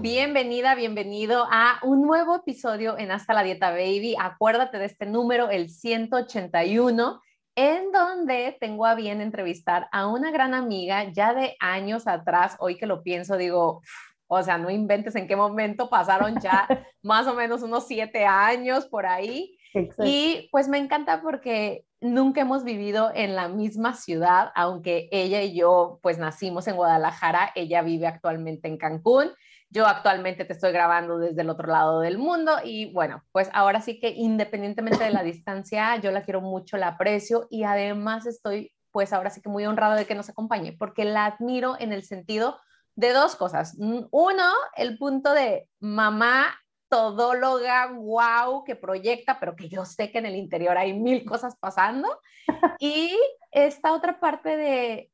Bienvenida, bienvenido a un nuevo episodio en Hasta la Dieta Baby. Acuérdate de este número, el 181, en donde tengo a bien entrevistar a una gran amiga ya de años atrás. Hoy que lo pienso, digo, o sea, no inventes en qué momento pasaron ya más o menos unos siete años por ahí. Y pues me encanta porque nunca hemos vivido en la misma ciudad, aunque ella y yo pues nacimos en Guadalajara, ella vive actualmente en Cancún. Yo actualmente te estoy grabando desde el otro lado del mundo y bueno, pues ahora sí que independientemente de la distancia, yo la quiero mucho, la aprecio y además estoy pues ahora sí que muy honrado de que nos acompañe porque la admiro en el sentido de dos cosas. Mm, uno, el punto de mamá todóloga, wow, que proyecta, pero que yo sé que en el interior hay mil cosas pasando. Y esta otra parte de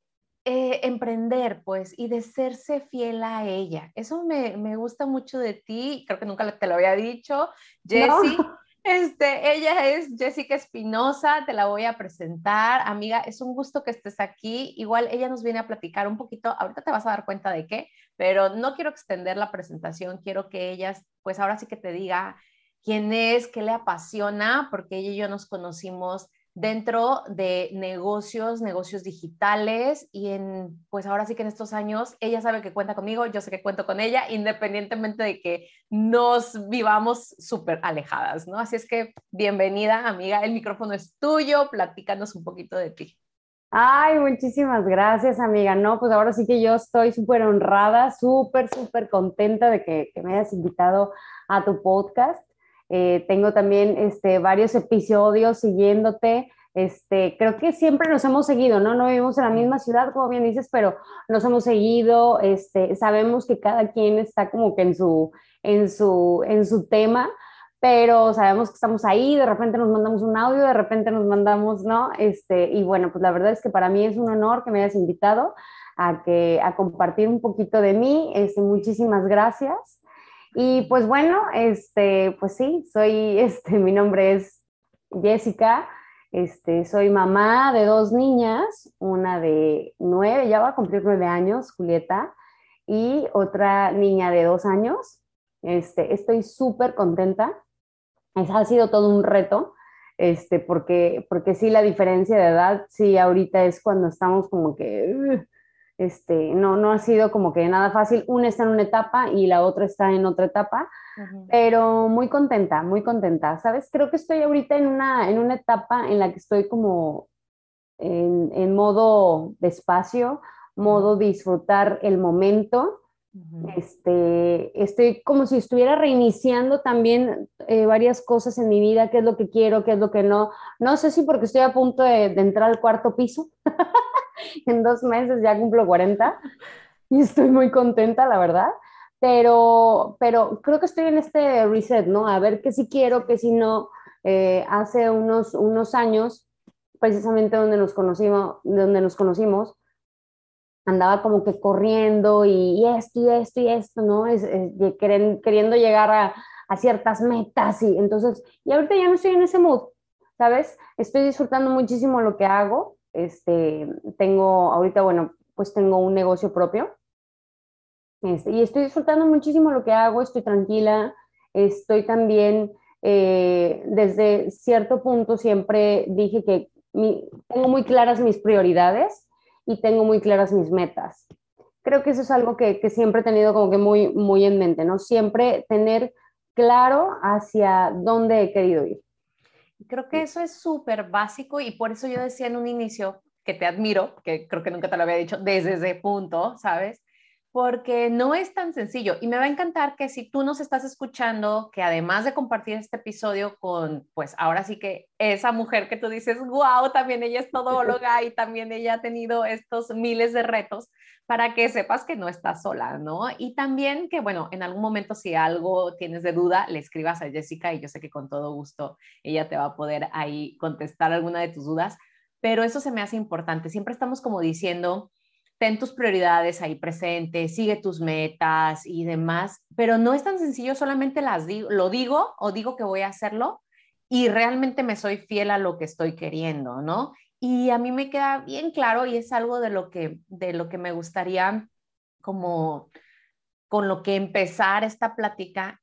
eh, emprender, pues, y de serse fiel a ella. Eso me, me, gusta mucho de ti, creo que nunca te lo había dicho, Jessie. Este, ella es Jessica Espinosa, te la voy a presentar. Amiga, es un gusto que estés aquí. Igual ella nos viene a platicar un poquito, ahorita te vas a dar cuenta de qué, pero no quiero extender la presentación, quiero que ella, pues ahora sí que te diga quién es, qué le apasiona, porque ella y yo nos conocimos dentro de negocios, negocios digitales y en, pues ahora sí que en estos años ella sabe que cuenta conmigo, yo sé que cuento con ella, independientemente de que nos vivamos súper alejadas, ¿no? Así es que bienvenida, amiga, el micrófono es tuyo, platícanos un poquito de ti. Ay, muchísimas gracias, amiga. No, pues ahora sí que yo estoy súper honrada, súper, súper contenta de que, que me hayas invitado a tu podcast. Eh, tengo también este, varios episodios siguiéndote. Este, creo que siempre nos hemos seguido, ¿no? No vivimos en la misma ciudad, como bien dices, pero nos hemos seguido, este, sabemos que cada quien está como que en su, en su, en su tema, pero sabemos que estamos ahí, de repente nos mandamos un audio, de repente nos mandamos, ¿no? Este, y bueno, pues la verdad es que para mí es un honor que me hayas invitado a, que, a compartir un poquito de mí. Este, muchísimas gracias. Y pues bueno, este, pues sí, soy, este, mi nombre es Jessica, este, soy mamá de dos niñas, una de nueve, ya va a cumplir nueve años, Julieta, y otra niña de dos años. Este, estoy súper contenta. ha sido todo un reto, este, porque, porque sí, la diferencia de edad, sí, ahorita es cuando estamos como que, este, no, no ha sido como que nada fácil. Una está en una etapa y la otra está en otra etapa, pero muy contenta, muy contenta. ¿Sabes? Creo que estoy ahorita en una, en una etapa en la que estoy como en, en modo despacio, modo disfrutar el momento. Este, estoy como si estuviera reiniciando también eh, varias cosas en mi vida, qué es lo que quiero, qué es lo que no. No sé si porque estoy a punto de, entrar al cuarto piso, en dos meses ya cumplo 40 y estoy muy contenta, la verdad. Pero, pero creo que estoy en este reset, ¿no? A ver qué si quiero, qué si no. Eh, hace unos, unos años, precisamente donde nos conocimos, donde nos conocimos, andaba como que corriendo y, esto y esto y esto, ¿no? Es, queriendo llegar a, a, ciertas metas y entonces, y ahorita ya no estoy en ese mood, ¿sabes? Estoy disfrutando muchísimo lo que hago, este, tengo, ahorita, bueno, pues tengo un negocio propio. Este, y estoy disfrutando muchísimo lo que hago, estoy tranquila, estoy también, eh, desde cierto punto siempre dije que tengo muy claras mis prioridades y tengo muy claras mis metas. Creo que eso es algo que, que siempre he tenido como que muy, muy en mente, ¿no? Siempre tener claro hacia dónde he querido ir. Creo que eso es súper básico y por eso yo decía en un inicio que te admiro, que creo que nunca te lo había dicho desde ese punto, ¿sabes? Porque no es tan sencillo. Y me va a encantar que si tú nos estás escuchando, que además de compartir este episodio con, pues ahora sí que esa mujer que tú dices, wow, también ella es todóloga y también ella ha tenido estos miles de retos, para que sepas que no estás sola, ¿no? Y también que, bueno, en algún momento si algo tienes de duda, le escribas a Jessica y yo sé que con todo gusto ella te va a poder ahí contestar alguna de tus dudas, pero eso se me hace importante. Siempre estamos como diciendo, ten tus prioridades ahí presentes, sigue tus metas y demás, pero no es tan sencillo, solamente las digo, lo digo o digo que voy a hacerlo y realmente me soy fiel a lo que estoy queriendo, ¿no? Y a mí me queda bien claro y es algo de lo que, de lo que me gustaría como con lo que empezar esta plática,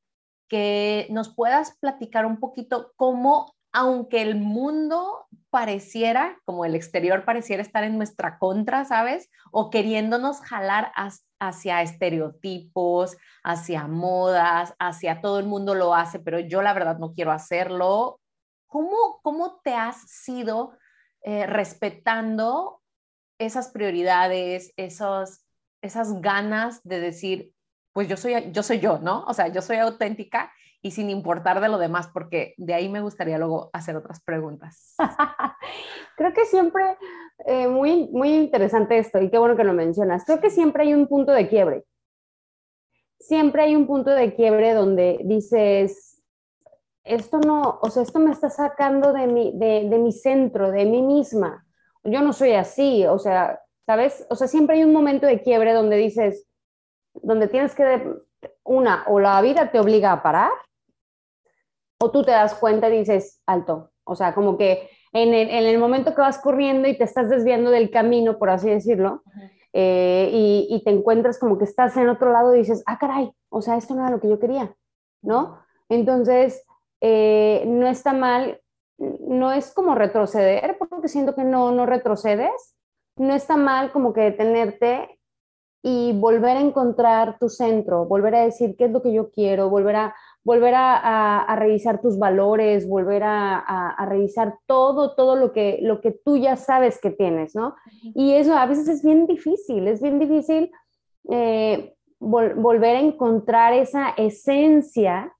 que nos puedas platicar un poquito cómo aunque el mundo pareciera, como el exterior pareciera estar en nuestra contra, ¿sabes? O queriéndonos jalar hacia estereotipos, hacia modas, hacia todo el mundo lo hace, pero yo la verdad no quiero hacerlo. ¿Cómo, cómo te has sido eh, respetando esas prioridades, esos, esas ganas de decir, pues yo soy, yo soy yo, ¿no? O sea, yo soy auténtica y sin importar de lo demás, porque de ahí me gustaría luego hacer otras preguntas. Creo que siempre, eh, muy, muy interesante esto, y qué bueno que lo mencionas, creo que siempre hay un punto de quiebre. Siempre hay un punto de quiebre donde dices, esto no, o sea, esto me está sacando de mi, de, de mi centro, de mí misma. Yo no soy así, o sea, ¿sabes? O sea, siempre hay un momento de quiebre donde dices, donde tienes que, una, o la vida te obliga a parar, o tú te das cuenta y dices, alto. O sea, como que en el, en el momento que vas corriendo y te estás desviando del camino, por así decirlo, eh, y, y, te encuentras como que estás en otro lado y dices, ah, caray, o sea, esto no era lo que yo quería, ¿no? Entonces, eh, no está mal, no es como retroceder, porque siento que no, no retrocedes, no está mal como que detenerte y volver a encontrar tu centro, volver a decir qué es lo que yo quiero, volver a volver a, revisar tus valores, volver a, revisar todo, todo lo que, lo que tú ya sabes que tienes, ¿no? Y eso a veces es bien difícil, es bien difícil eh, volver a encontrar esa esencia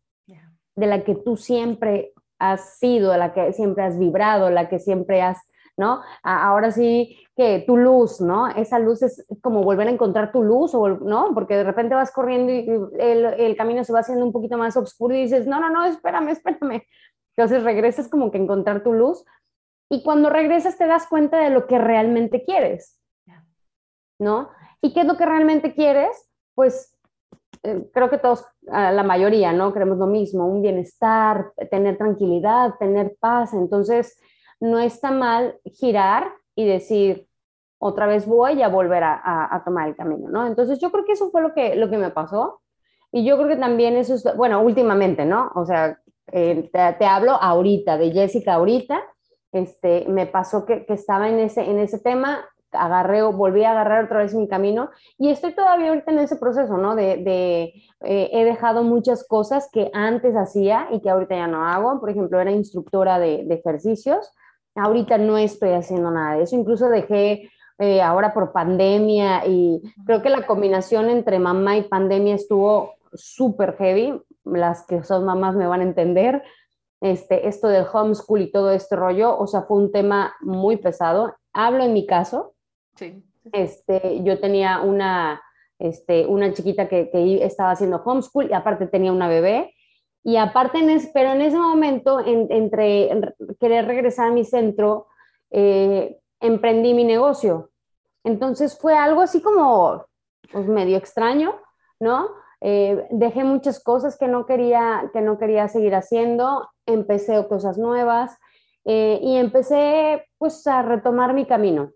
de la que tú siempre has sido, la que siempre has vibrado, la que siempre has ¿no? Ahora sí que tu luz, ¿no? Esa luz es como volver a encontrar tu luz, o, ¿no? Porque de repente vas corriendo y el, el camino se va haciendo un poquito más oscuro y dices, no, no, no, espérame, espérame. Entonces regresas como que encontrar tu luz y cuando regresas te das cuenta de lo que realmente quieres, ¿no? ¿Y qué es lo que realmente quieres? Pues eh, creo que todos, la mayoría, ¿no? Queremos lo mismo, un bienestar, tener tranquilidad, tener paz. Entonces, no está mal girar y decir, otra vez voy a volver a, tomar el camino, ¿no? Entonces yo creo que eso fue lo que, lo que me pasó y yo creo que también eso es, bueno, últimamente, ¿no? O sea, eh, te, hablo ahorita, de Jessica ahorita, este, me pasó que, estaba en ese, en ese tema, agarré, volví a agarrar otra vez mi camino y estoy todavía ahorita en ese proceso, ¿no? De, eh, he dejado muchas cosas que antes hacía y que ahorita ya no hago. Por ejemplo, era instructora de ejercicios Ahorita no estoy haciendo nada de eso, incluso dejé eh, ahora por pandemia y creo que la combinación entre mamá y pandemia estuvo súper heavy, las que son mamás me van a entender, este, esto del homeschool y todo este rollo, o sea, fue un tema muy pesado. Hablo en mi caso, sí. Este, yo tenía una, este, una chiquita que, que estaba haciendo homeschool y aparte tenía una bebé y aparte, en pero en ese momento, entre querer regresar a mi centro, eh, emprendí mi negocio. Entonces fue algo así como pues, medio extraño, ¿no? Eh, dejé muchas cosas que no, quería, que no quería seguir haciendo, empecé cosas nuevas eh, y empecé pues a retomar mi camino,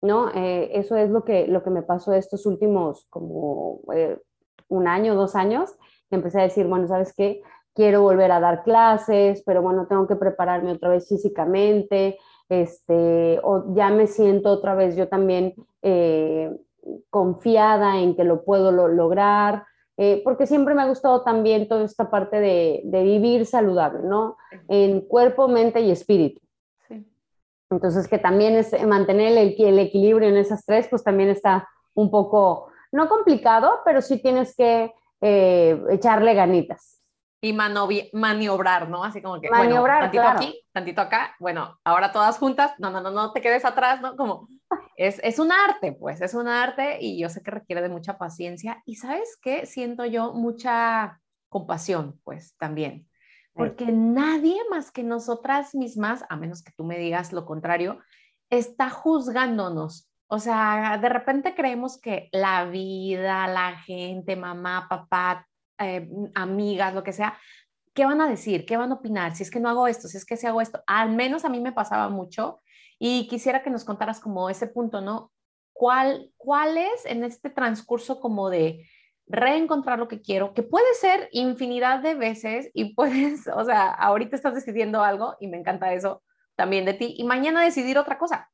¿no? eso es lo que, lo que me pasó estos últimos como un año, dos años. Empecé a decir, bueno, ¿sabes qué? Quiero volver a dar clases, pero bueno, tengo que prepararme otra vez físicamente, este, o ya me siento otra vez yo también eh, confiada en que lo puedo lograr, eh, porque siempre me ha gustado también toda esta parte de, vivir saludable, ¿no? En cuerpo, mente y espíritu. Entonces, que también es mantener el, el, equilibrio en esas tres, pues también está un poco no complicado, pero sí tienes que eh, echarle ganitas. Y maniobrar, ¿no? Así como que, maniobrar, bueno, tantito aquí, tantito acá, bueno, ahora todas juntas, no, no, no, no te quedes atrás, ¿no? Como, es, es un arte, pues, es un arte y yo sé que requiere de mucha paciencia. Y sabes qué, siento yo mucha compasión, pues, también. Porque nadie más que nosotras mismas, a menos que tú me digas lo contrario, está juzgándonos. O sea, de repente creemos que la vida, la gente, mamá, papá, eh, amigas, lo que sea, ¿qué van a decir? ¿Qué van a opinar? Si es que no hago esto, si es que si hago esto. Al menos a mí me pasaba mucho y quisiera que nos contaras como ese punto, ¿no? ¿Cuál, cuál es en este transcurso como de reencontrar lo que quiero, que puede ser infinidad de veces y puedes, o sea, ahorita estás decidiendo algo y me encanta eso también de ti y mañana decidir otra cosa.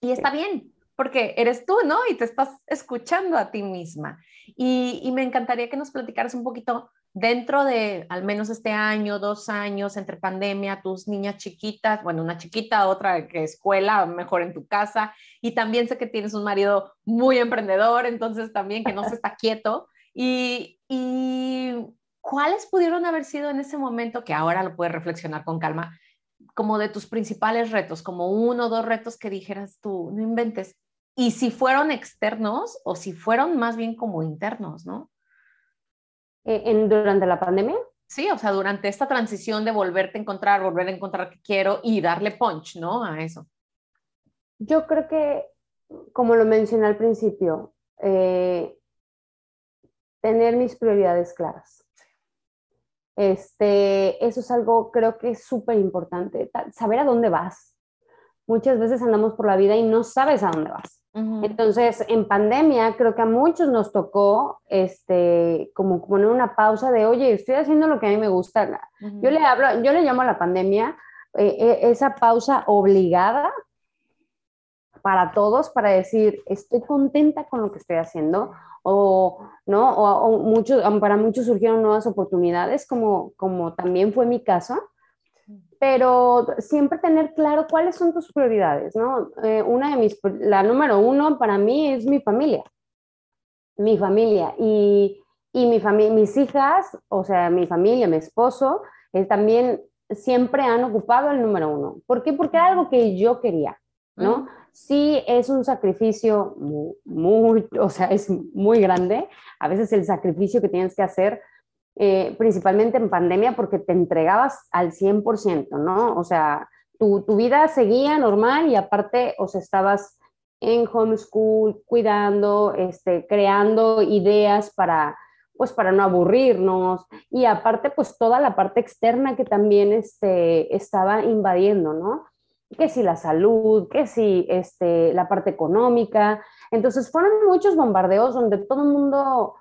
Y está bien, porque eres tú, ¿no? Y te estás escuchando a ti misma. Y, y, me encantaría que nos platicaras un poquito dentro de al menos este año, dos años, entre pandemia, tus niñas chiquitas, bueno, una chiquita, otra que escuela, mejor en tu casa, y también sé que tienes un marido muy emprendedor, entonces también que no se está quieto. Y, y cuáles pudieron haber sido en ese momento, que ahora lo puedes reflexionar con calma, como de tus principales retos, como uno o dos retos que dijeras tú, no inventes. Y si fueron externos o si fueron más bien como internos, ¿no? Eh, en, durante la pandemia. Sí, o sea, durante esta transición de volverte a encontrar, volver a encontrar que quiero y darle punch, ¿no? A eso. Yo creo que, como lo mencioné al principio, eh, tener mis prioridades claras. Este, eso es algo, creo que es súper importante, saber a dónde vas. Muchas veces andamos por la vida y no sabes a dónde vas. Entonces, en pandemia, creo que a muchos nos tocó, este, como poner una pausa de, oye, estoy haciendo lo que a mí me gusta. Yo le hablo, yo le llamo a la pandemia eh, eh, esa pausa obligada para todos, para decir, estoy contenta con lo que estoy haciendo, o, ¿no? O, muchos, para muchos surgieron nuevas oportunidades, como, como también fue mi caso pero siempre tener claro cuáles son tus prioridades, ¿no? Eh, una de mis, la número uno para mí es mi familia, mi familia y, y mi familia, mis hijas, o sea, mi familia, mi esposo, eh, también siempre han ocupado el número uno. ¿Por qué? Porque era algo que yo quería, ¿no? Sí es un sacrificio muy, muy, o sea, es muy grande. A veces el sacrificio que tienes que hacer eh, principalmente en pandemia, porque te entregabas al 100%, ¿no? O sea, tu, tu, vida seguía normal y aparte, o sea, estabas en homeschool, cuidando, este, creando ideas para, pues, para no aburrirnos y aparte, pues, toda la parte externa que también este, estaba invadiendo, ¿no? Que si la salud, que si este, la parte económica. Entonces, fueron muchos bombardeos donde todo el mundo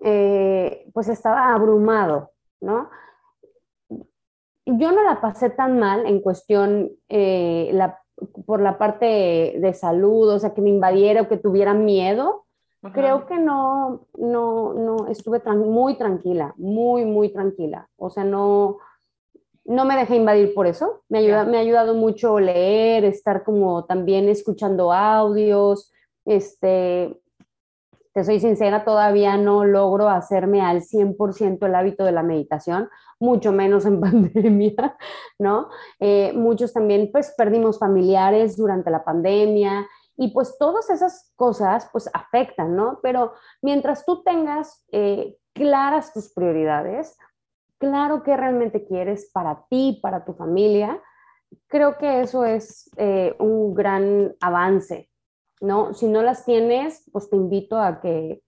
eh, pues estaba abrumado, ¿no? Yo no la pasé tan mal en cuestión eh, por la parte de, salud, o sea, que me invadiera o que tuviera miedo. Creo que no, no, no, estuve muy tranquila, muy, muy tranquila. O sea, no, no me dejé invadir por eso. Me, ayuda, me ha ayudado mucho leer, estar como también escuchando audios, este, te soy sincera, todavía no logro hacerme al 100% el hábito de la meditación, mucho menos en pandemia, ¿no? Eh, muchos también, pues, perdimos familiares durante la pandemia y pues todas esas cosas, pues, afectan, ¿no? Pero mientras tú tengas eh, claras tus prioridades, claro que realmente quieres para ti, para tu familia, creo que eso es eh, un gran avance ¿no? Si no las tienes, pues te invito a que,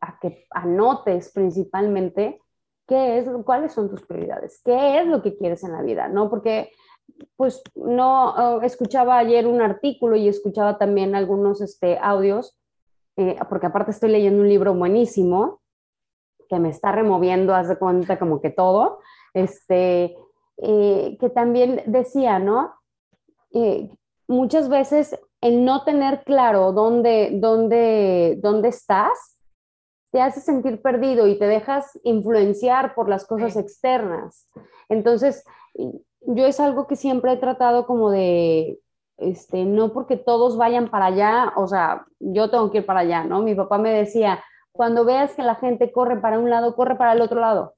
a que anotes principalmente qué es, cuáles son tus prioridades, qué es lo que quieres en la vida, ¿no? Porque, pues, no, oh, escuchaba ayer un artículo y escuchaba también algunos este, audios, eh, porque aparte estoy leyendo un libro buenísimo que me está removiendo, haz de cuenta, como que todo, este, eh, que también decía, ¿no? Eh, muchas veces el no tener claro dónde, dónde, dónde estás, te hace sentir perdido y te dejas influenciar por las cosas externas. Entonces, yo es algo que siempre he tratado como de, este, no porque todos vayan para allá, o sea, yo tengo que ir para allá, ¿no? Mi papá me decía, cuando veas que la gente corre para un lado, corre para el otro lado.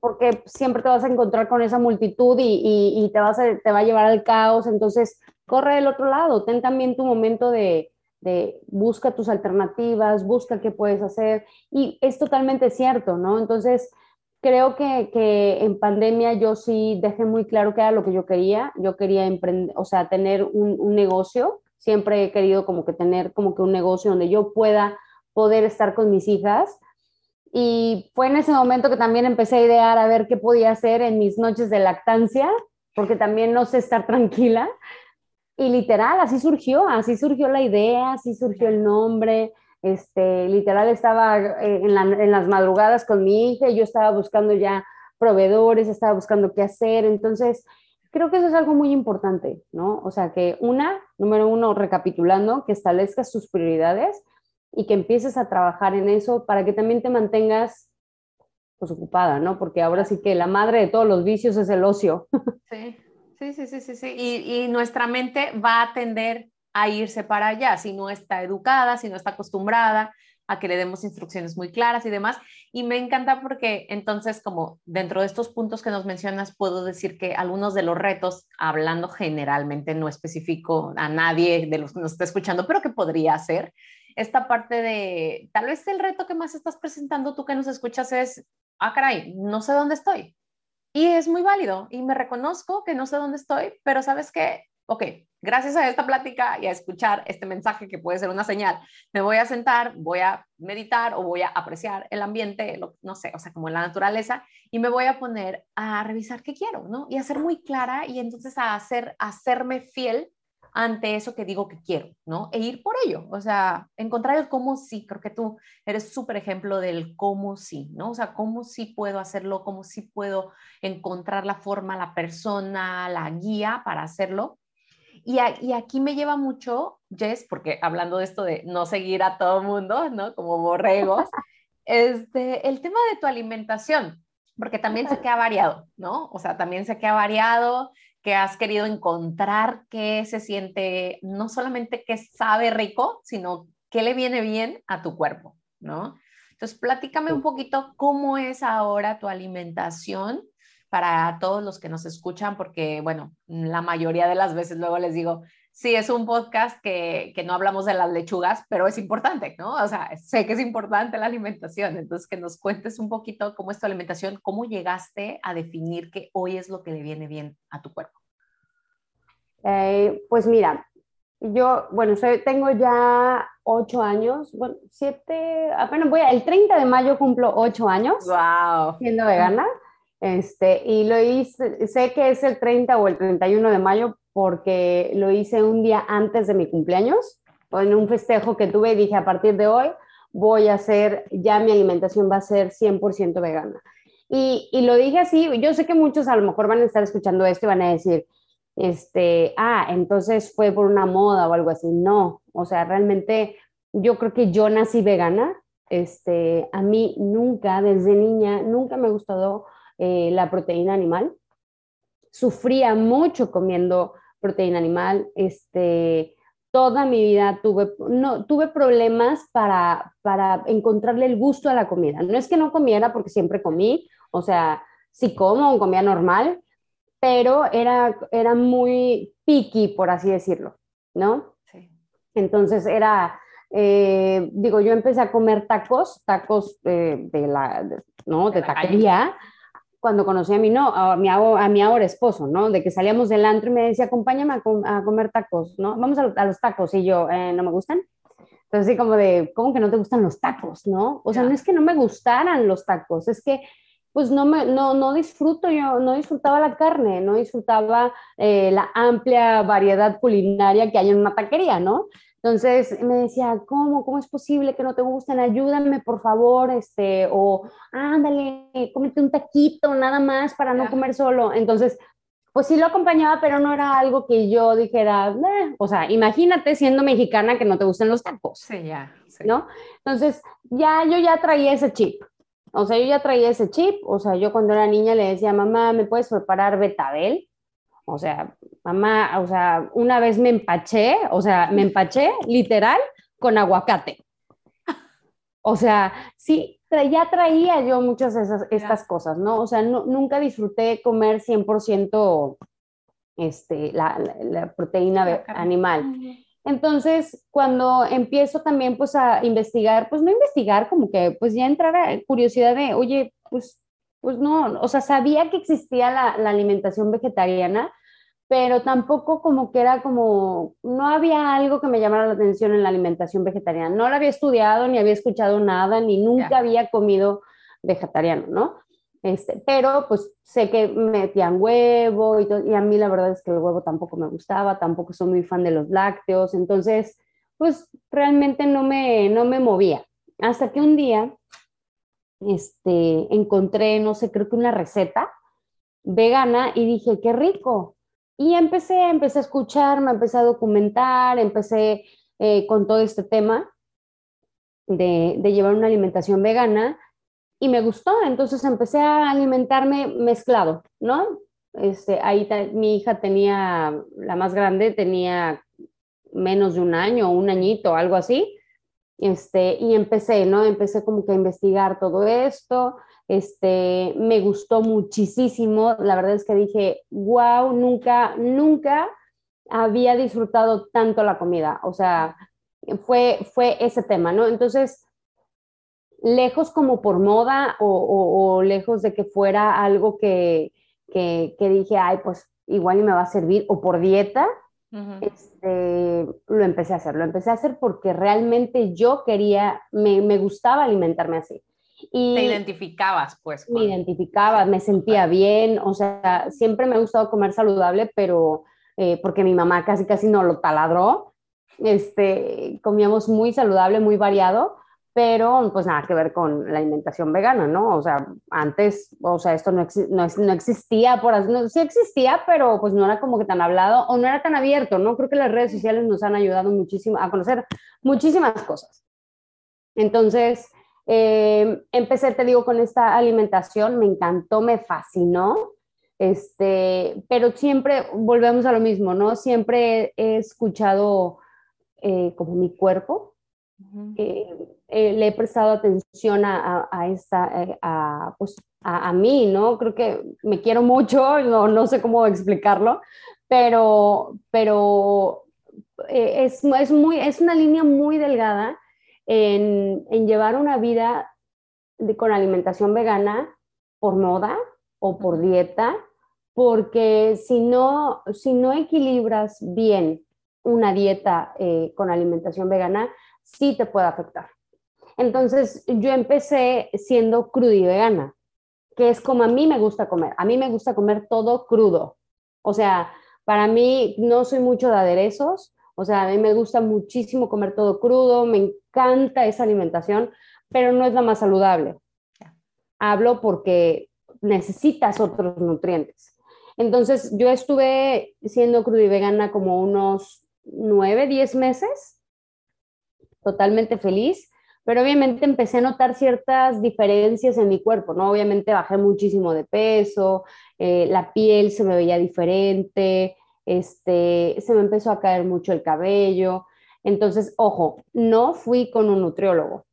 Porque siempre te vas a encontrar con esa multitud y, te, vas te va a llevar al caos, entonces corre del otro lado, ten también tu momento de, busca tus alternativas, busca qué puedes hacer y es totalmente cierto, ¿no? Entonces, creo que, que, en pandemia yo sí dejé muy claro que era lo que yo quería. Yo quería emprender, o sea, tener un, un, negocio. Siempre he querido como que tener como que un negocio donde yo pueda poder estar con mis hijas. Y fue en ese momento que también empecé a idear a ver qué podía hacer en mis noches de lactancia, porque también no sé estar tranquila. Y literal, así surgió, así surgió la idea, así surgió el nombre. Este, literal estaba eh, en, las madrugadas con mi hija y yo estaba buscando ya proveedores, estaba buscando qué hacer. Entonces, creo que eso es algo muy importante, ¿no? O sea, que una, número uno, recapitulando, que establezcas sus prioridades y que empieces a trabajar en eso para que también te mantengas pues ocupada, ¿no? Porque ahora sí que la madre de todos los vicios es el ocio. Sí, sí, sí, sí, sí. sí. Y, y nuestra mente va a tender a irse para allá, si no está educada, si no está acostumbrada a que le demos instrucciones muy claras y demás. Y me encanta porque entonces, como dentro de estos puntos que nos mencionas, puedo decir que algunos de los retos, hablando generalmente, no específico a nadie de los que nos está escuchando, pero que podría ser, esta parte de, tal vez el reto que más estás presentando tú que nos escuchas es, ah, caray, no sé dónde estoy. Y es muy válido y me reconozco que no sé dónde estoy, pero sabes que ok, gracias a esta plática y a escuchar este mensaje que puede ser una señal, me voy a sentar, voy a meditar o voy a apreciar el ambiente, no sé, o sea, como la naturaleza, y me voy a poner a revisar qué quiero, ¿no? Y a ser muy clara y entonces a, hacer, a hacerme fiel ante eso que digo que quiero, ¿no? E ir por ello, o sea, encontrar el cómo sí, creo que tú eres súper ejemplo del cómo sí, ¿no? O sea, cómo sí puedo hacerlo, cómo sí puedo encontrar la forma, la persona, la guía para hacerlo y, aquí me lleva mucho, Jess, porque hablando de esto de no seguir a todo mundo, ¿no? Como borregos, este, el tema de tu alimentación, porque también sé que ha variado, ¿no? O sea, también sé que ha variado, que has querido encontrar qué se siente, no solamente que sabe rico, sino qué le viene bien a tu cuerpo, ¿no? Entonces, platícame un poquito cómo es ahora tu alimentación para todos los que nos escuchan, porque, bueno, la mayoría de las veces luego les digo, sí, es un podcast que, que, no hablamos de las lechugas, pero es importante, ¿no? O sea, sé que es importante la alimentación, entonces que nos cuentes un poquito cómo es tu alimentación, cómo llegaste a definir que hoy es lo que le viene bien a tu cuerpo. Eh, pues mira, yo, bueno, tengo ya ocho años, bueno, siete, apenas voy a, el 30 de mayo cumplo ocho años wow. siendo vegana. Este, y lo hice, sé que es el 30 o el 31 de mayo porque lo hice un día antes de mi cumpleaños, en un festejo que tuve y dije, a partir de hoy voy a hacer, ya mi alimentación va a ser 100% vegana. Y, y, lo dije así, yo sé que muchos a lo mejor van a estar escuchando esto y van a decir, este, ah, entonces fue por una moda o algo así. No, o sea, realmente yo creo que yo nací vegana. Este, a mí nunca, desde niña, nunca me ha gustado eh, la proteína animal. Sufría mucho comiendo proteína animal. Este, toda mi vida tuve, no, tuve problemas para, para encontrarle el gusto a la comida. No es que no comiera porque siempre comí, o sea, sí como, comía normal, pero era, era muy picky, por así decirlo, ¿no? Entonces era, eh, digo, yo empecé a comer tacos, tacos de la, ¿no? De, taquería, cuando conocí a mi, no, a mi, a mi ahora esposo, ¿no? De que salíamos del antro y me decía, acompáñame a, comer tacos, ¿no? Vamos a, los tacos. Y yo, eh, ¿no me gustan? Entonces, así como de, ¿cómo que no te gustan los tacos, no? O sea, no es que no me gustaran los tacos, es que, pues, no, me, no, no disfruto, yo no disfrutaba la carne, no disfrutaba eh, la amplia variedad culinaria que hay en una taquería, ¿no? Entonces me decía, ¿cómo? ¿Cómo es posible que no te gusten? Ayúdame, por favor, este, o ándale, cómete un taquito nada más para no comer solo. Entonces, pues sí lo acompañaba, pero no era algo que yo dijera, o sea, imagínate siendo mexicana que no te gusten los tacos. Sí, ya. ¿No? Entonces, ya yo ya traía ese chip. O sea, yo ya traía ese chip. O sea, yo cuando era niña le decía, mamá, ¿me puedes preparar betabel? O sea, mamá, o sea, una vez me empaché, o sea, me empaché literal con aguacate. O sea, sí, ya traía yo muchas de esas, estas cosas, ¿no? O sea, nunca disfruté comer 100% este, la, la, proteína animal. Entonces, cuando empiezo también pues a investigar, pues no investigar, como que pues ya entrar a curiosidad de, oye, pues, pues no, o sea, sabía que existía la alimentación vegetariana, pero tampoco como que era como, no había algo que me llamara la atención en la alimentación vegetariana. No la había estudiado, ni había escuchado nada, ni nunca había comido vegetariano, ¿no? Este, pero pues sé que metían huevo y, y a mí la verdad es que el huevo tampoco me gustaba, tampoco soy muy fan de los lácteos, entonces pues realmente no me, no me movía. Hasta que un día este, encontré, no sé, creo que una receta vegana y dije, qué rico. Y empecé, empecé a escuchar, me empecé a documentar, empecé eh, con todo este tema de, de llevar una alimentación vegana y me gustó, entonces empecé a alimentarme mezclado, ¿no? Este, ahí mi hija tenía, la más grande tenía menos de un año, un añito, algo así, este, y empecé, ¿no? Empecé como que a investigar todo esto, este, me gustó muchísimo, la verdad es que dije, wow, nunca, nunca había disfrutado tanto la comida, o sea, fue, fue ese tema, ¿no? Entonces, lejos como por moda o, lejos de que fuera algo que, que, dije, ay, pues igual y me va a servir, o por dieta, este, lo empecé a hacer. Lo empecé a hacer porque realmente yo quería, me, me gustaba alimentarme así. Y Te identificabas, pues. Me identificaba, me sentía bien, o sea, siempre me ha gustado comer saludable, pero eh, porque mi mamá casi casi no lo taladró, este, comíamos muy saludable, muy variado, pero pues nada que ver con la alimentación vegana, ¿no? O sea, antes, o sea, esto no, no, existía, por no, sí existía, pero pues no era como que tan hablado o no era tan abierto, ¿no? Creo que las redes sociales nos han ayudado muchísimo a conocer muchísimas cosas. Entonces, eh, empecé, te digo, con esta alimentación, me encantó, me fascinó, este, pero siempre volvemos a lo mismo, ¿no? Siempre he escuchado eh, como mi cuerpo, eh, le he prestado atención a, a, esta, eh, a, pues, a, mí, ¿no? Creo que me quiero mucho, no, no sé cómo explicarlo, pero, pero eh, es, es, muy, es una línea muy delgada en, en llevar una vida de, con alimentación vegana por moda o por dieta, porque si no, si no equilibras bien una dieta con alimentación vegana, sí te puede afectar. Entonces yo empecé siendo cruda y vegana, que es como a mí me gusta comer. A mí me gusta comer todo crudo. O sea, para mí no soy mucho de aderezos. O sea, a mí me gusta muchísimo comer todo crudo, me encanta esa alimentación, pero no es la más saludable. Hablo porque necesitas otros nutrientes. Entonces, yo estuve siendo cruda y vegana como unos nueve, diez meses, totalmente feliz pero obviamente empecé a notar ciertas diferencias en mi cuerpo, ¿no? Obviamente bajé muchísimo de peso, eh, la piel se me veía diferente, este, se me empezó a caer mucho el cabello. Entonces, ojo, no fui con un nutriólogo.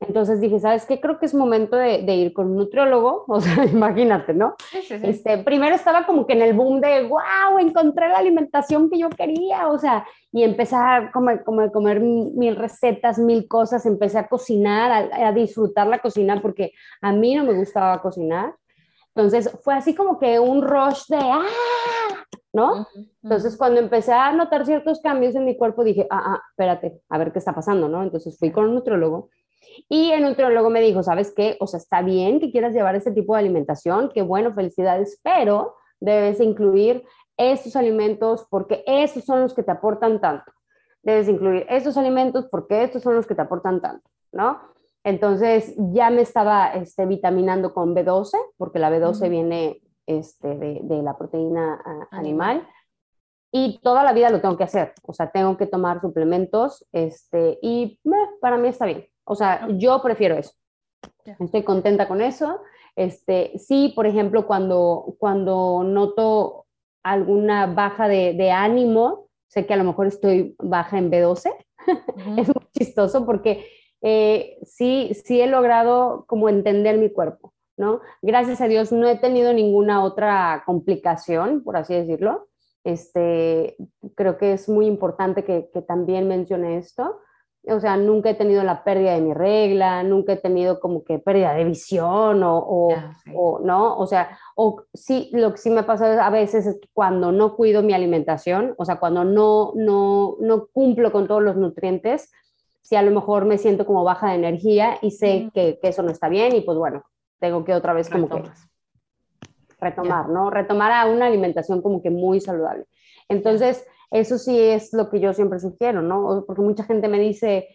Entonces dije, ¿sabes qué? Creo que es momento de, ir con un nutriólogo, o sea, imagínate, ¿no? Este, primero estaba como que en el boom de, wow, encontré la alimentación que yo quería, o sea, y empecé a comer, comer mil recetas, mil cosas, empecé a cocinar, a, disfrutar la cocina, porque a mí no me gustaba cocinar. Entonces fue así como que un rush de, ¡ah! ¿No? Entonces cuando empecé a notar ciertos cambios en mi cuerpo, dije, ah, ah, espérate, a ver qué está pasando, ¿no? Entonces fui con un nutriólogo y el nutriólogo me dijo, ¿sabes qué? O sea, está bien que quieras llevar ese tipo de alimentación, qué bueno, felicidades, pero debes incluir estos alimentos porque esos son los que te aportan tanto. Debes incluir estos alimentos porque estos son los que te aportan tanto, ¿no? Entonces ya me estaba este, vitaminando con B12, porque la B12 viene este, de, la proteína ah, animal. Y toda la vida lo tengo que hacer, o sea, tengo que tomar suplementos este, y para mí está bien. O sea, yo prefiero eso. Estoy contenta con eso. Este, sí, por ejemplo, cuando, cuando noto alguna baja de, ánimo, sé que a lo mejor estoy baja en B12, es muy chistoso porque eh, sí, sí he logrado como entender mi cuerpo, ¿no? Gracias a Dios no he tenido ninguna otra complicación, por así decirlo. Este, creo que es muy importante que, que también mencione esto o sea, nunca he tenido la pérdida de mi regla, nunca he tenido como que pérdida de visión o, o, no, o sea, o sí, lo que sí me pasa a veces es cuando no cuido mi alimentación, o sea, cuando no, no, no cumplo con todos los nutrientes, si a lo mejor me siento como baja de energía y sé que, que, eso no está bien y pues bueno, tengo que otra vez como que retomar, ¿no? Retomar a una alimentación como que muy saludable. Entonces, eso sí es lo que yo siempre sugiero, ¿no? Porque mucha gente me dice,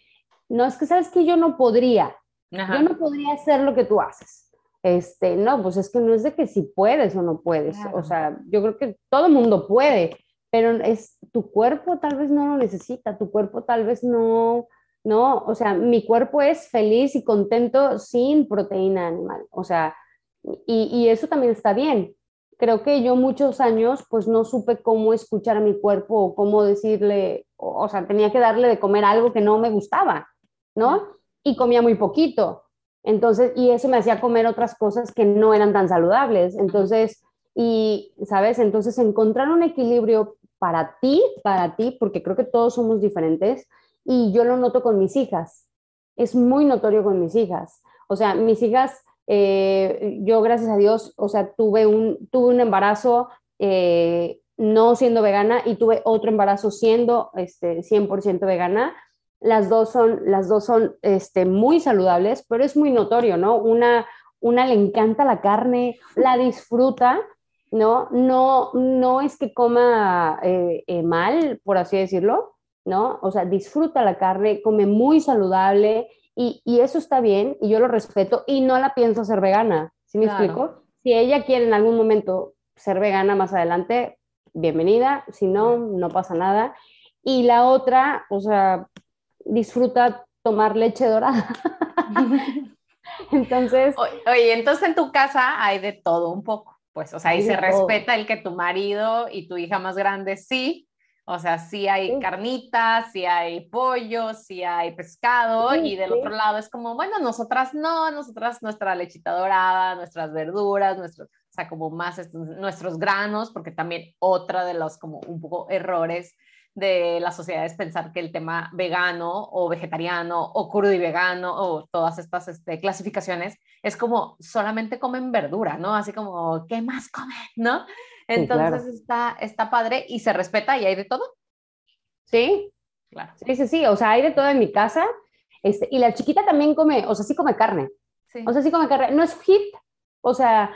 no, es que sabes que yo no podría, yo no podría hacer lo que tú haces. Este, no, pues es que no es de que si puedes o no puedes, o sea, yo creo que todo el mundo puede, pero es tu cuerpo tal vez no lo necesita, tu cuerpo tal vez no, no, o sea, mi cuerpo es feliz y contento sin proteína animal, o sea, y, y eso también está bien, creo que yo muchos años pues no supe cómo escuchar a mi cuerpo o cómo decirle, o, sea, tenía que darle de comer algo que no me gustaba, ¿no? Y comía muy poquito. Entonces, y eso me hacía comer otras cosas que no eran tan saludables. Entonces, y, ¿sabes? Entonces, encontrar un equilibrio para ti, para ti, porque creo que todos somos diferentes, y yo lo noto con mis hijas. Es muy notorio con mis hijas. O sea, mis hijas eh, yo, gracias a Dios, o sea, tuve un, tuve un embarazo eh, no siendo vegana y tuve otro embarazo siendo este, 100% vegana. Las dos son, las dos son este, muy saludables, pero es muy notorio, ¿no? Una, una le encanta la carne, la disfruta, ¿no? No, no es que coma eh, mal, por así decirlo, ¿no? O sea, disfruta la carne, come muy saludable y, eso está bien y yo lo respeto y no la pienso ser vegana. ¿Sí me explico? Si ella quiere en algún momento ser vegana más adelante, bienvenida. Si no, no pasa nada. Y la otra, o sea, disfruta tomar leche dorada. entonces. Oye, entonces en tu casa hay de todo un poco. Pues, o sea, ahí se respeta el que tu marido y tu hija más grande sí o sea, sí hay carnitas, sí hay pollo, sí hay pescado y del otro lado es como, bueno, nosotras no, nosotras nuestra lechita dorada, nuestras verduras, nuestros, o sea, como más nuestros granos, porque también otra de los como un poco errores de la sociedad es pensar que el tema vegano o vegetariano o crudo y vegano o todas estas este, clasificaciones es como solamente comen verdura, ¿no? Así como, ¿qué más comen, no? Entonces está, está padre y se respeta y hay de todo. Sí, claro. Sí, sí, sí, o sea, hay de todo en mi casa. Este, y la chiquita también come, o sea, sí come carne. Sí. O sea, sí come carne. No es hit, o sea,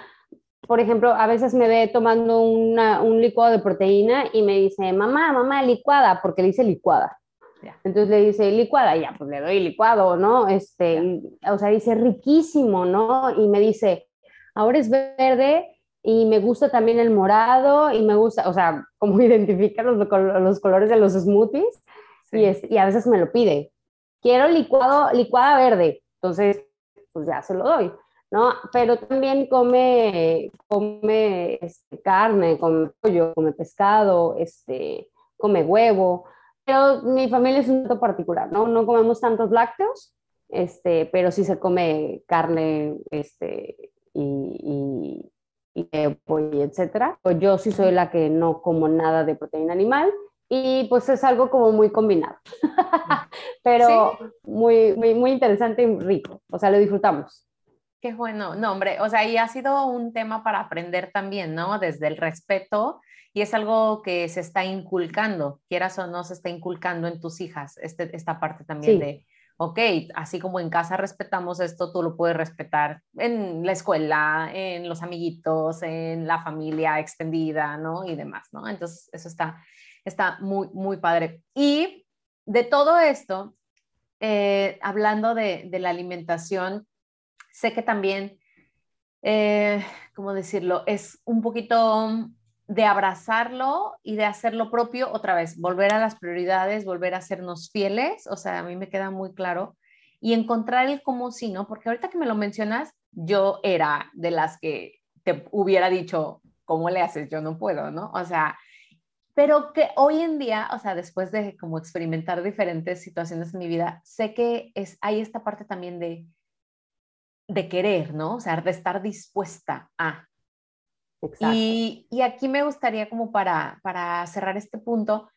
por ejemplo, a veces me ve tomando una, un licuado de proteína y me dice, mamá, mamá, licuada, porque le dice licuada. Entonces le dice licuada, y ya, pues le doy licuado, ¿no? Este, o sea, dice riquísimo, ¿no? Y me dice, ahora es verde y me gusta también el morado y me gusta, o sea, como identifica los, los colores de los smoothies y, es, y a veces me lo pide. Quiero licuado, licuada verde, entonces pues ya se lo doy, ¿no? Pero también come, come este, carne, come pollo, come pescado, este, come huevo, pero mi familia es un poco particular, ¿no? No comemos tantos lácteos, este, pero sí se come carne, este, y y etcétera. Pues yo sí soy la que no como nada de proteína animal y pues es algo como muy combinado, pero muy, muy, muy interesante y rico, o sea, lo disfrutamos. Qué bueno, no, hombre, o sea, y ha sido un tema para aprender también, ¿no? Desde el respeto, y es algo que se está inculcando, quieras o no, se está inculcando en tus hijas, este, esta parte también de, ok, así como en casa respetamos esto, tú lo puedes respetar en la escuela, en los amiguitos, en la familia extendida, ¿no? Y demás, ¿no? Entonces, eso está, está muy, muy padre. Y de todo esto, eh, hablando de, la alimentación, sé que también, eh, ¿cómo decirlo? Es un poquito de abrazarlo y de hacer lo propio otra vez, volver a las prioridades, volver a sernos fieles, o sea, a mí me queda muy claro, y encontrar el cómo sí, ¿no? Porque ahorita que me lo mencionas, yo era de las que te hubiera dicho, ¿cómo le haces? Yo no puedo, ¿no? O sea, pero que hoy en día, o sea, después de como experimentar diferentes situaciones en mi vida, sé que es, hay esta parte también de, de querer, ¿no? O sea, de estar dispuesta a. Exacto. Y, y aquí me gustaría como para, para cerrar este punto,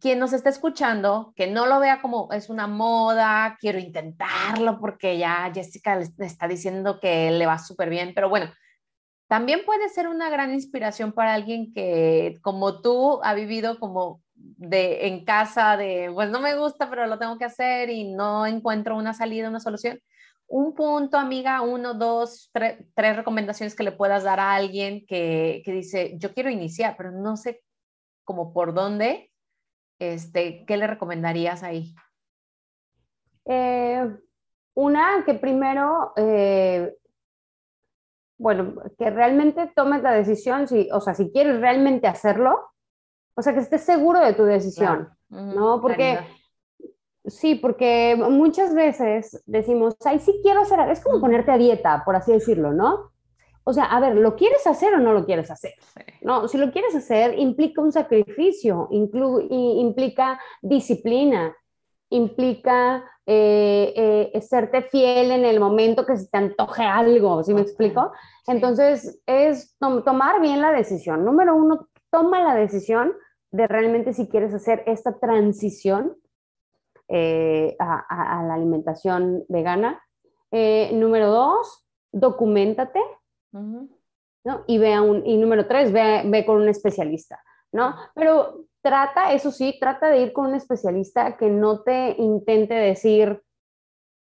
quien nos está escuchando, que no lo vea como es una moda, quiero intentarlo porque ya Jessica le está diciendo que le va súper bien, pero bueno, también puede ser una gran inspiración para alguien que, como tú, ha vivido como de en casa de, pues no me gusta, pero lo tengo que hacer y no encuentro una salida, una solución. Un punto, amiga, uno, dos, tres, recomendaciones que le puedas dar a alguien que, que, dice, yo quiero iniciar, pero no sé cómo por dónde, este, ¿qué le recomendarías ahí? Eh, una, que primero eh, bueno, que realmente tomes la decisión, si, o sea, si quieres realmente hacerlo, o sea, que estés seguro de tu decisión, ¿no? Porque, sí, porque muchas veces decimos, ay, sí quiero hacer, es como ponerte a dieta, por así decirlo, ¿no? O sea, a ver, ¿lo quieres hacer o no lo quieres hacer? No, si lo quieres hacer, implica un sacrificio, implica disciplina, implica eh, eh, serte fiel en el momento que se te antoje algo, ¿sí me explico? Entonces, es tomar bien la decisión. Número uno, toma la decisión de realmente si quieres hacer esta transición eh, a, la alimentación vegana. número dos, documentate, ¿no? Y, ve un, y número tres, ve, ve con un especialista, ¿no? Pero trata, eso sí, trata de ir con un especialista que no te intente decir,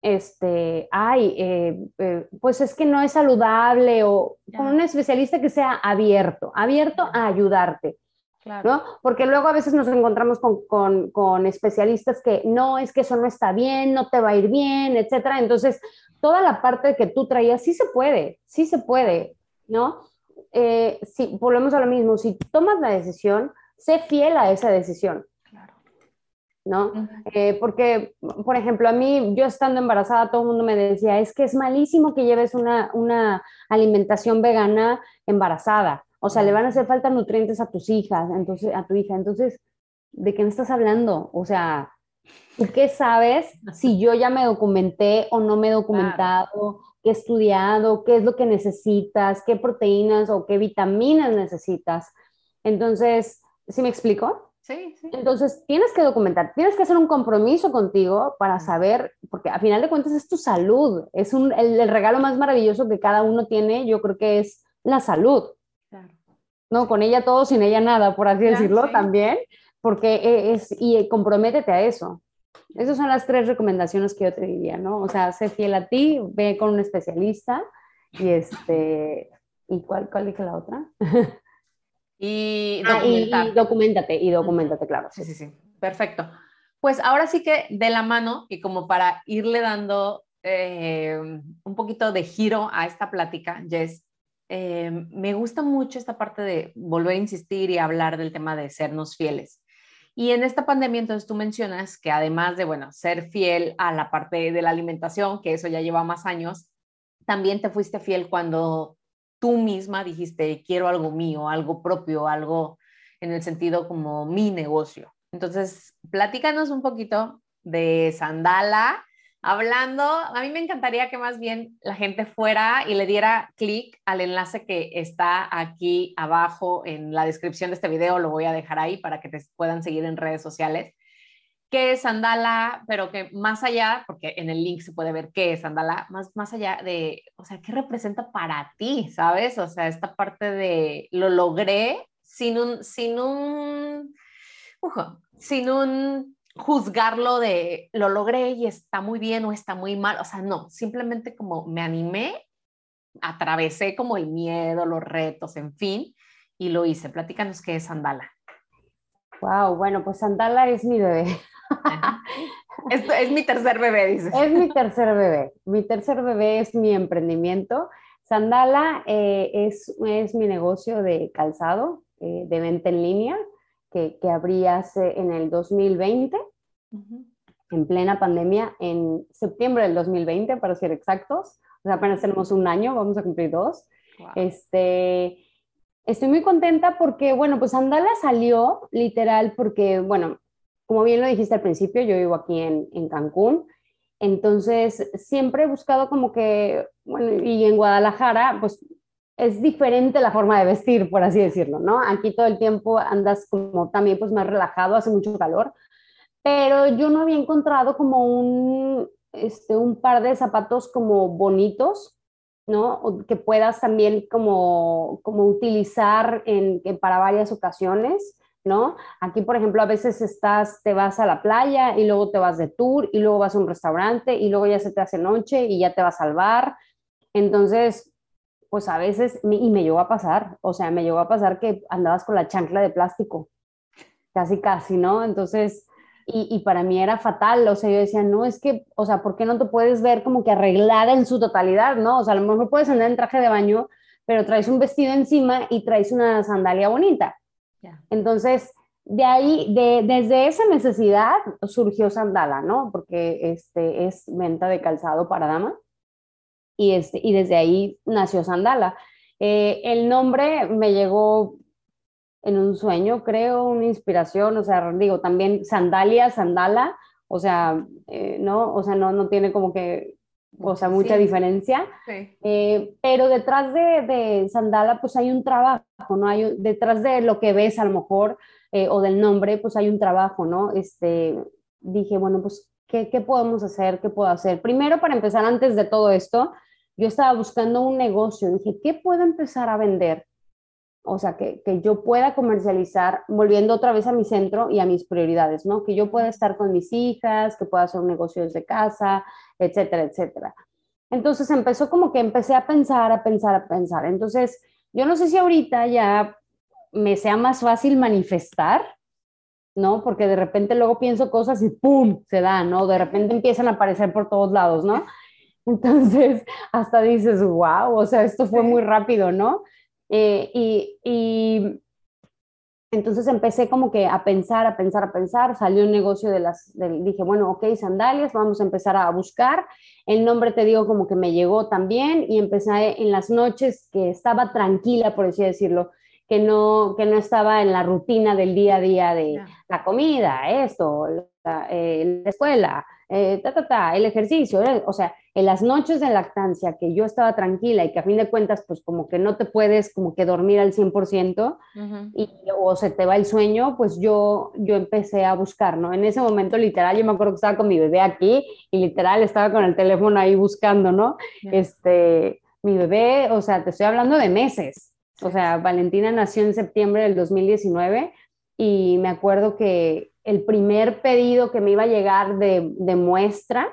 este, ay, eh, eh, pues es que no es saludable o con un especialista que sea abierto, abierto a ayudarte. ¿No? Porque luego a veces nos encontramos con, con, especialistas que no, es que eso no está bien, no te va a ir bien, etcétera. Entonces, toda la parte que tú traías, sí se puede, sí se puede, ¿no? Eh, si volvemos a lo mismo, si tomas la decisión, sé fiel a esa decisión. ¿No? Eh, porque, por ejemplo, a mí, yo estando embarazada, todo el mundo me decía, es que es malísimo que lleves una, una alimentación vegana embarazada. O sea, le van a hacer falta nutrientes a tus hijas, entonces, a tu hija. Entonces, ¿de qué me estás hablando? O sea, ¿tú qué sabes si yo ya me documenté o no me he documentado? ¿Qué he estudiado? ¿Qué es lo que necesitas? ¿Qué proteínas o qué vitaminas necesitas? Entonces, ¿Sí me explico? Sí, sí. Entonces, tienes que documentar, tienes que hacer un compromiso contigo para saber, porque a final de cuentas es tu salud, es un, el, regalo más maravilloso que cada uno tiene, yo creo que es la salud. No, con ella todo, sin ella nada, por así decirlo también, porque e, es, y comprométete a eso. Esas son las tres recomendaciones que yo te diría, ¿no? O sea, sé fiel a ti, ve con un especialista y este, ¿y cuál, cuál dije la otra? Y, ah, y, documentate, y documentate, claro. Sí, sí, sí. Perfecto. Pues ahora sí que de la mano y como para irle dando eh, un poquito de giro a esta plática, Jess, eh, me gusta mucho esta parte de volver a insistir y hablar del tema de sernos fieles. Y en esta pandemia, entonces tú mencionas que además de, bueno, ser fiel a la parte de la alimentación, que eso ya lleva más años, también te fuiste fiel cuando tú misma dijiste, quiero algo mío, algo propio, algo en el sentido como mi negocio. Entonces, platícanos un poquito de Sandala, hablando, a mí me encantaría que más bien la gente fuera y le diera clic al enlace que está aquí abajo en la descripción de este video, lo voy a dejar ahí para que te puedan seguir en redes sociales qué es Sandala, pero que más allá, porque en el link se puede ver qué es Sandala, más, más allá de, o sea, qué representa para ti, ¿sabes? O sea, esta parte de lo logré sin un, sin un, sin un juzgarlo de lo logré y está muy bien o está muy mal, o sea, no, simplemente como me animé, atravesé como el miedo, los retos, en fin, y lo hice. Platícanos qué es Sandala. Wow, bueno, pues Sandala es mi bebé. es, mi tercer bebé, dice. Es mi tercer bebé. Mi tercer bebé es mi emprendimiento. Sandala eh, es, es, mi negocio de calzado, eh, de venta en línea, que, que abrí hace en el 2020, en plena pandemia, en septiembre del 2020, para ser exactos. O sea, apenas tenemos un año, vamos a cumplir dos. Este, Estoy muy contenta porque, bueno, pues Andala salió literal porque, bueno, como bien lo dijiste al principio, yo vivo aquí en, en Cancún, entonces siempre he buscado como que, bueno, y en Guadalajara, pues es diferente la forma de vestir, por así decirlo, ¿no? Aquí todo el tiempo andas como también pues más relajado, hace mucho calor, pero yo no había encontrado como un, este, un par de zapatos como bonitos, ¿no? que puedas también como, como utilizar en, para varias ocasiones, ¿no? Aquí, por ejemplo, a veces estás, te vas a la playa y luego te vas de tour y luego vas a un restaurante y luego ya se te hace noche y ya te vas al bar. Entonces, pues a veces, y me llegó a pasar, o sea, me llegó a pasar que andabas con la chancla de plástico, casi, casi, ¿no? Entonces, y, para mí era fatal, o sea, yo decía, no, es que, o sea, ¿por qué no te puedes ver como que arreglada en su totalidad, no? O sea, a lo mejor puedes andar en traje de baño, pero traes un vestido encima y traes una sandalia bonita. Entonces, de ahí, de, desde esa necesidad surgió Sandala, ¿no? Porque este es venta de calzado para dama y, este, y desde ahí nació Sandala. Eh, el nombre me llegó en un sueño, creo, una inspiración, o sea, digo, también sandalia, sandala, o sea, eh, ¿no? O sea, no, no tiene como que, o sea, mucha diferencia. Eh, pero detrás de, de, sandala, pues hay un trabajo, ¿no? Hay, detrás de lo que ves a lo mejor, eh, o del nombre, pues hay un trabajo, ¿no? Este, dije, bueno, pues, ¿qué, ¿qué podemos hacer? ¿Qué puedo hacer? Primero, para empezar, antes de todo esto, yo estaba buscando un negocio, dije, ¿qué puedo empezar a vender? O sea, que, yo pueda comercializar, volviendo otra vez a mi centro y a mis prioridades, ¿no? Que yo pueda estar con mis hijas, que pueda hacer un negocio desde casa, etcétera, etcétera. Entonces empezó como que empecé a pensar, a pensar, a pensar. Entonces, yo no sé si ahorita ya me sea más fácil manifestar, ¿no? Porque de repente luego pienso cosas y ¡pum! se da, ¿no? De repente empiezan a aparecer por todos lados, ¿no? Entonces, hasta dices, wow, o sea, esto fue muy rápido, ¿no? Eh, y, entonces empecé como que a pensar, a pensar, a pensar, salió un negocio de las, dije, bueno, ok, sandalias, vamos a empezar a buscar. El nombre, te digo, como que me llegó también y empecé en las noches que estaba tranquila, por así decirlo, que no, que no estaba en la rutina del día a día de la comida, esto, la, eh, la escuela, eh, ta, ta, ta, el ejercicio, o sea, en las noches de lactancia que yo estaba tranquila y que a fin de cuentas, pues como que no te puedes como que dormir al 100% y, o se te va el sueño, pues yo, yo empecé a buscar, ¿no? En ese momento, literal, yo me acuerdo que estaba con mi bebé aquí y literal estaba con el teléfono ahí buscando, ¿no? Este, mi bebé, o sea, te estoy hablando de meses. O sea, Valentina nació en septiembre del 2019 y me acuerdo que el primer pedido que me iba a llegar de, muestra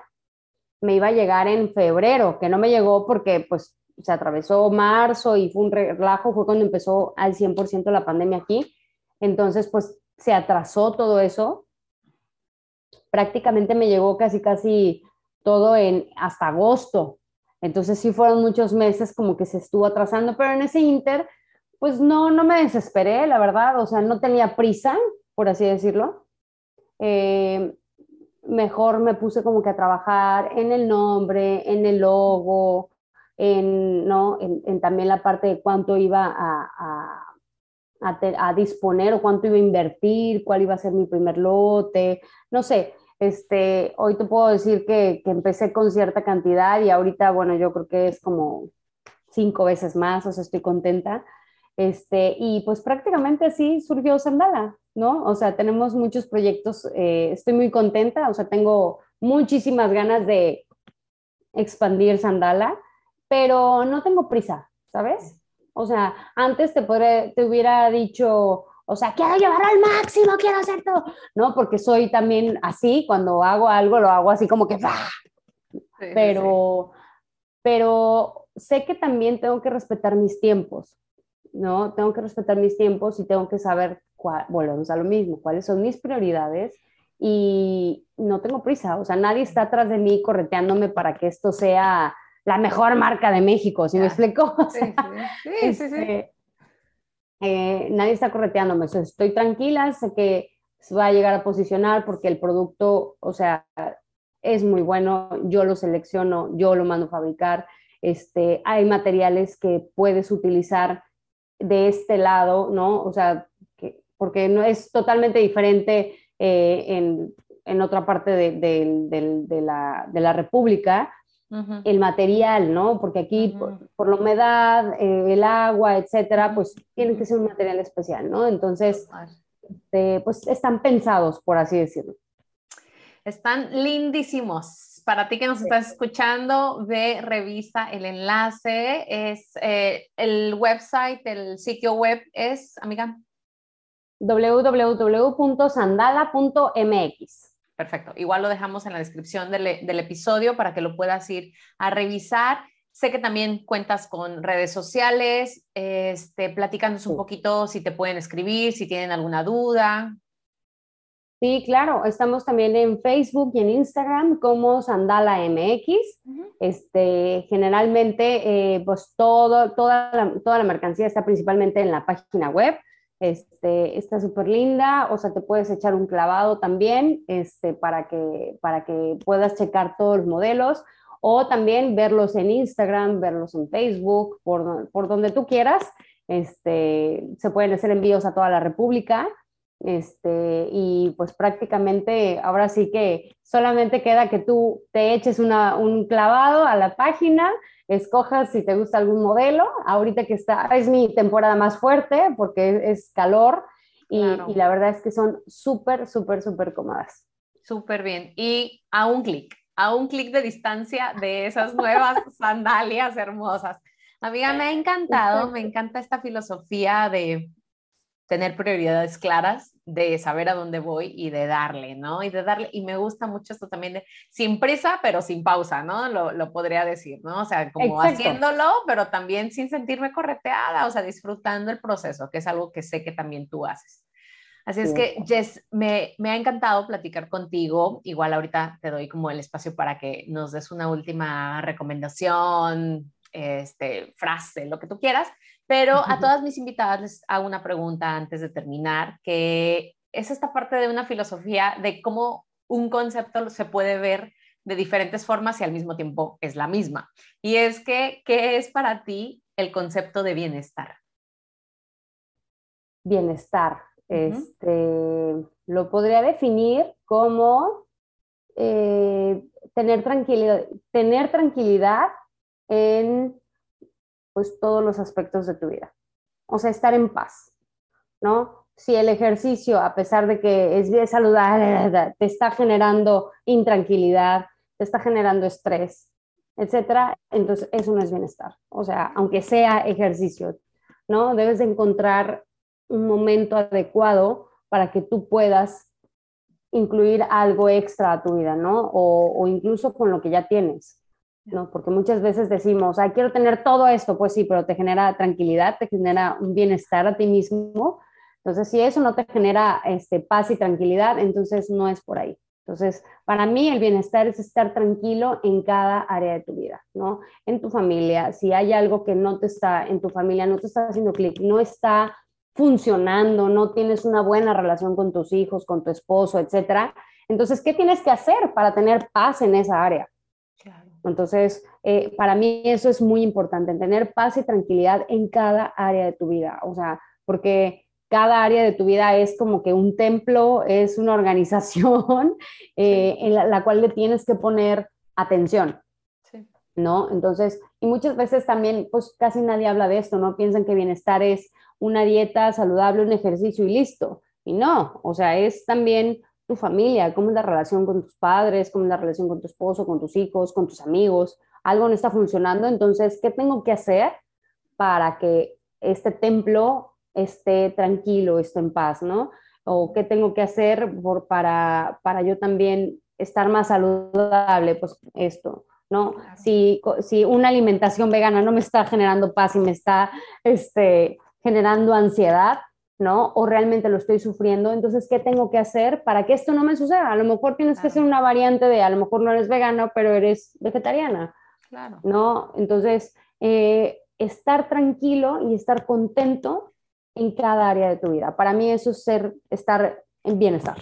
me iba a llegar en febrero, que no me llegó porque pues se atravesó marzo y fue un relajo, fue cuando empezó al 100% la pandemia aquí. Entonces, pues se atrasó todo eso. Prácticamente me llegó casi, casi todo en hasta agosto. Entonces sí fueron muchos meses como que se estuvo atrasando, pero en ese inter, pues no, no me desesperé, la verdad, o sea, no tenía prisa, por así decirlo. Eh, mejor me puse como que a trabajar en el nombre, en el logo, en, ¿no? en, también la parte de cuánto iba a, a, disponer o cuánto iba a invertir, cuál iba a ser mi primer lote, no sé. Este, hoy te puedo decir que, que empecé con cierta cantidad y ahorita, bueno, yo creo que es como cinco veces más, o sea, estoy contenta. Este, y pues prácticamente así surgió Sandala, ¿no? O sea, tenemos muchos proyectos, eh, estoy muy contenta, o sea, tengo muchísimas ganas de expandir Sandala, pero no tengo prisa, ¿sabes? O sea, antes te, te hubiera dicho, o sea, quiero llevar al máximo, quiero hacer todo, ¿no? Porque soy también así, cuando hago algo lo hago así como que, ¡bah! pero, pero sé que también tengo que respetar mis tiempos, ¿no? Tengo que respetar mis tiempos y tengo que saber, volvemos a lo mismo, cuáles son mis prioridades y no tengo prisa, o sea, nadie está atrás de mí correteándome para que esto sea la mejor marca de México, ¿sí me explico? sí, sí, sí, este, eh, nadie está correteándome, o sea, estoy tranquila, sé que se va a llegar a posicionar porque el producto, o sea, es muy bueno, yo lo selecciono, yo lo mando a fabricar, este, hay materiales que puedes utilizar de este lado, ¿no? O sea, que, porque no es totalmente diferente eh, en, en, otra parte de, de, de, la, de la República, el material, ¿no? Porque aquí, por, la humedad, eh, el agua, etcétera, pues tiene que ser un material especial, ¿no? Entonces, este, pues están pensados, por así decirlo. Están lindísimos. Para ti que nos estás escuchando, ve, revisa el enlace. Es eh, el website, el sitio web es, amiga. www.sandala.mx. Perfecto. Igual lo dejamos en la descripción del, del, episodio para que lo puedas ir a revisar. Sé que también cuentas con redes sociales, este, platicándonos un poquito si te pueden escribir, si tienen alguna duda. Sí, claro, estamos también en Facebook y en Instagram como Sandala MX. este, generalmente, eh, pues todo, toda, la, toda la mercancía está principalmente en la página web. Este, está súper linda, o sea, te puedes echar un clavado también este, para, que, para que puedas checar todos los modelos o también verlos en Instagram, verlos en Facebook, por, por donde tú quieras. Este, se pueden hacer envíos a toda la República. Este, y pues prácticamente ahora sí que solamente queda que tú te eches un clavado a la página, escojas si te gusta algún modelo. Ahorita que está, es mi temporada más fuerte porque es, calor y, y, la verdad es que son súper, súper, súper cómodas. Súper bien. Y a un clic, a un clic de distancia de esas nuevas sandalias hermosas. Amiga, me ha encantado, me encanta esta filosofía de tener prioridades claras, de saber a dónde voy y de darle, ¿no? Y de darle, y me gusta mucho esto también de sin prisa, pero sin pausa, ¿no? Lo, lo podría decir, ¿no? O sea, como haciéndolo, pero también sin sentirme correteada, o sea, disfrutando el proceso, que es algo que sé que también tú haces. Así es que, Jess, me, me, ha encantado platicar contigo. Igual ahorita te doy como el espacio para que nos des una última recomendación, este, frase, lo que tú quieras. Pero a todas mis invitadas les hago una pregunta antes de terminar, que es esta parte de una filosofía de cómo un concepto se puede ver de diferentes formas y al mismo tiempo es la misma. Y es que, ¿qué es para ti el concepto de bienestar? Bienestar. este, lo podría definir como eh, tener, tranquilidad, tener tranquilidad en pues todos los aspectos de tu vida. O sea, estar en paz, ¿no? Si el ejercicio, a pesar de que es bien saludable, te está generando intranquilidad, te está generando estrés, etcétera, entonces eso no es bienestar. O sea, aunque sea ejercicio, ¿no? Debes de encontrar un momento adecuado para que tú puedas incluir algo extra a tu vida, ¿no? O incluso con lo que ya tienes. ¿No? Porque muchas veces decimos, quiero tener todo esto, pues sí, pero te genera tranquilidad, te genera un bienestar a ti mismo. Entonces, si eso no te genera este, paz y tranquilidad, entonces no es por ahí. Entonces, para mí el bienestar es estar tranquilo en cada área de tu vida, ¿no? En tu familia, si hay algo que no te está, en tu familia no te está haciendo clic, no está funcionando, no tienes una buena relación con tus hijos, con tu esposo, etcétera. Entonces, ¿qué tienes que hacer para tener paz en esa área? Entonces, eh, para mí eso es muy importante, tener paz y tranquilidad en cada área de tu vida, o sea, porque cada área de tu vida es como que un templo, es una organización eh, en la, cual le tienes que poner atención, ¿no? Entonces, y muchas veces también, pues casi nadie habla de esto, ¿no? Piensan que bienestar es una dieta saludable, un ejercicio y listo. Y no, o sea, es también tu familia, cómo es la relación con tus padres, cómo es la relación con tu esposo, con tus hijos, con tus amigos. Algo no está funcionando, entonces, ¿qué tengo que hacer para que este templo esté tranquilo, esté en paz, ¿no? O qué tengo que hacer por, para, para yo también estar más saludable, pues esto, ¿no? Si, si una alimentación vegana no me está generando paz y me está este, generando ansiedad, ¿no? O realmente lo estoy sufriendo, entonces, ¿qué tengo que hacer para que esto no me suceda? A lo mejor tienes que ser una variante de, a lo mejor no eres vegano, pero eres vegetariana, claro. ¿no? Entonces, eh, estar tranquilo y estar contento en cada área de tu vida. Para mí eso es ser, estar en bienestar.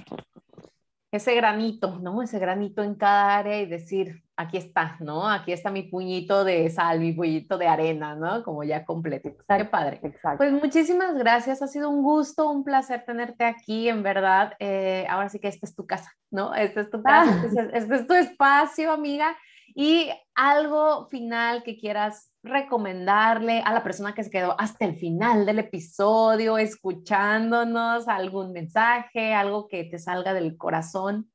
Ese granito, ¿no? Ese granito en cada área y decir, aquí está, ¿no? Aquí está mi puñito de sal, mi puñito de arena, ¿no? Como ya completo. Qué padre. Exacto. Pues muchísimas gracias, ha sido un gusto, un placer tenerte aquí, en verdad. Eh, ahora sí que esta es tu casa, ¿no? Esta es tu casa, ah. este, este es tu espacio, amiga. Y algo final que quieras recomendarle a la persona que se quedó hasta el final del episodio, escuchándonos, algún mensaje, algo que te salga del corazón.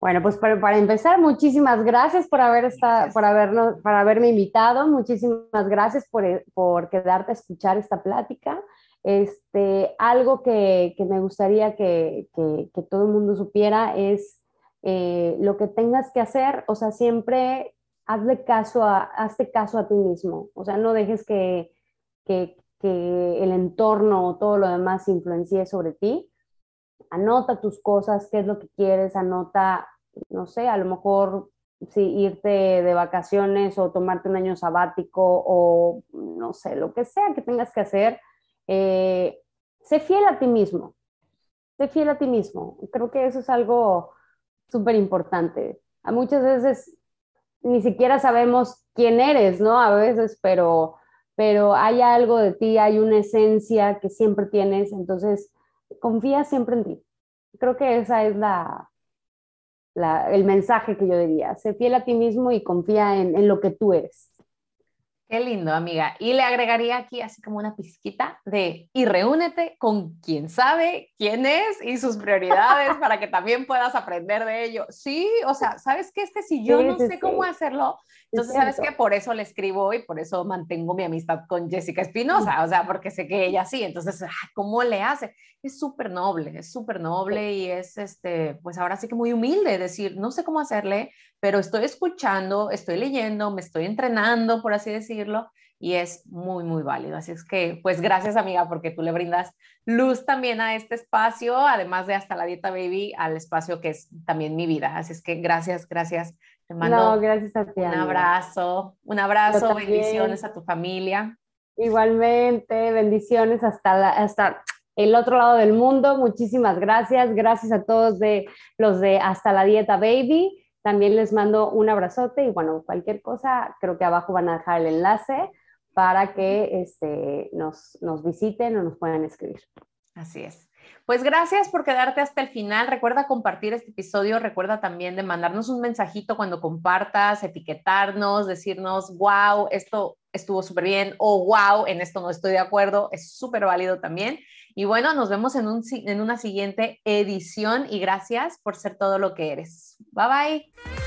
Bueno, pues para, empezar, muchísimas gracias por, haber estado, por, habernos, por haberme invitado, muchísimas gracias por, por quedarte a escuchar esta plática. Este, algo que, que me gustaría que, que, que, todo el mundo supiera es eh, lo que tengas que hacer, o sea, siempre hazle caso a, hazte caso a ti mismo, o sea, no dejes que, que, que el entorno o todo lo demás influencie sobre ti. Anota tus cosas, qué es lo que quieres, anota, no sé, a lo mejor sí, irte de vacaciones o tomarte un año sabático o no sé, lo que sea que tengas que hacer, eh, sé fiel a ti mismo, sé fiel a ti mismo. Creo que eso es algo súper importante. Muchas veces ni siquiera sabemos quién eres, ¿no? A veces, pero, pero hay algo de ti, hay una esencia que siempre tienes, entonces confía siempre en ti. Creo que esa es la, el mensaje que yo diría. Sé fiel a ti mismo y confía en, en lo que tú eres. Qué lindo, amiga. Y le agregaría aquí así como una pizquita de y reúnete con quien sabe quién es y sus prioridades para que también puedas aprender de ello. Sí, o sea, ¿sabes qué? Este si yo no sé cómo hacerlo, entonces sabes que por eso le escribo y por eso mantengo mi amistad con Jessica Espinosa, o sea, porque sé que ella sí, entonces, ¿cómo le hace? Es súper noble, es súper noble y es, este, pues ahora sí que muy humilde decir, no sé cómo hacerle, pero estoy escuchando, estoy leyendo, me estoy entrenando, por así decirlo, y es muy, muy válido. Así es que, pues gracias amiga, porque tú le brindas luz también a este espacio, además de hasta la dieta baby, al espacio que es también mi vida. Así es que gracias, gracias. Te mando gracias a ti, un abrazo, un abrazo, bendiciones a tu familia. Igualmente, bendiciones hasta, hasta el otro lado del mundo. Muchísimas gracias. Gracias a todos de los de Hasta la Dieta Baby. También les mando un abrazote y bueno, cualquier cosa, creo que abajo van a dejar el enlace para que este, nos, nos visiten o nos puedan escribir. Así es. Pues gracias por quedarte hasta el final. Recuerda compartir este episodio. Recuerda también de mandarnos un mensajito cuando compartas, etiquetarnos, decirnos, wow, esto estuvo súper bien o wow, en esto no estoy de acuerdo. Es súper válido también. Y bueno, nos vemos en, un, en una siguiente edición y gracias por ser todo lo que eres. Bye bye.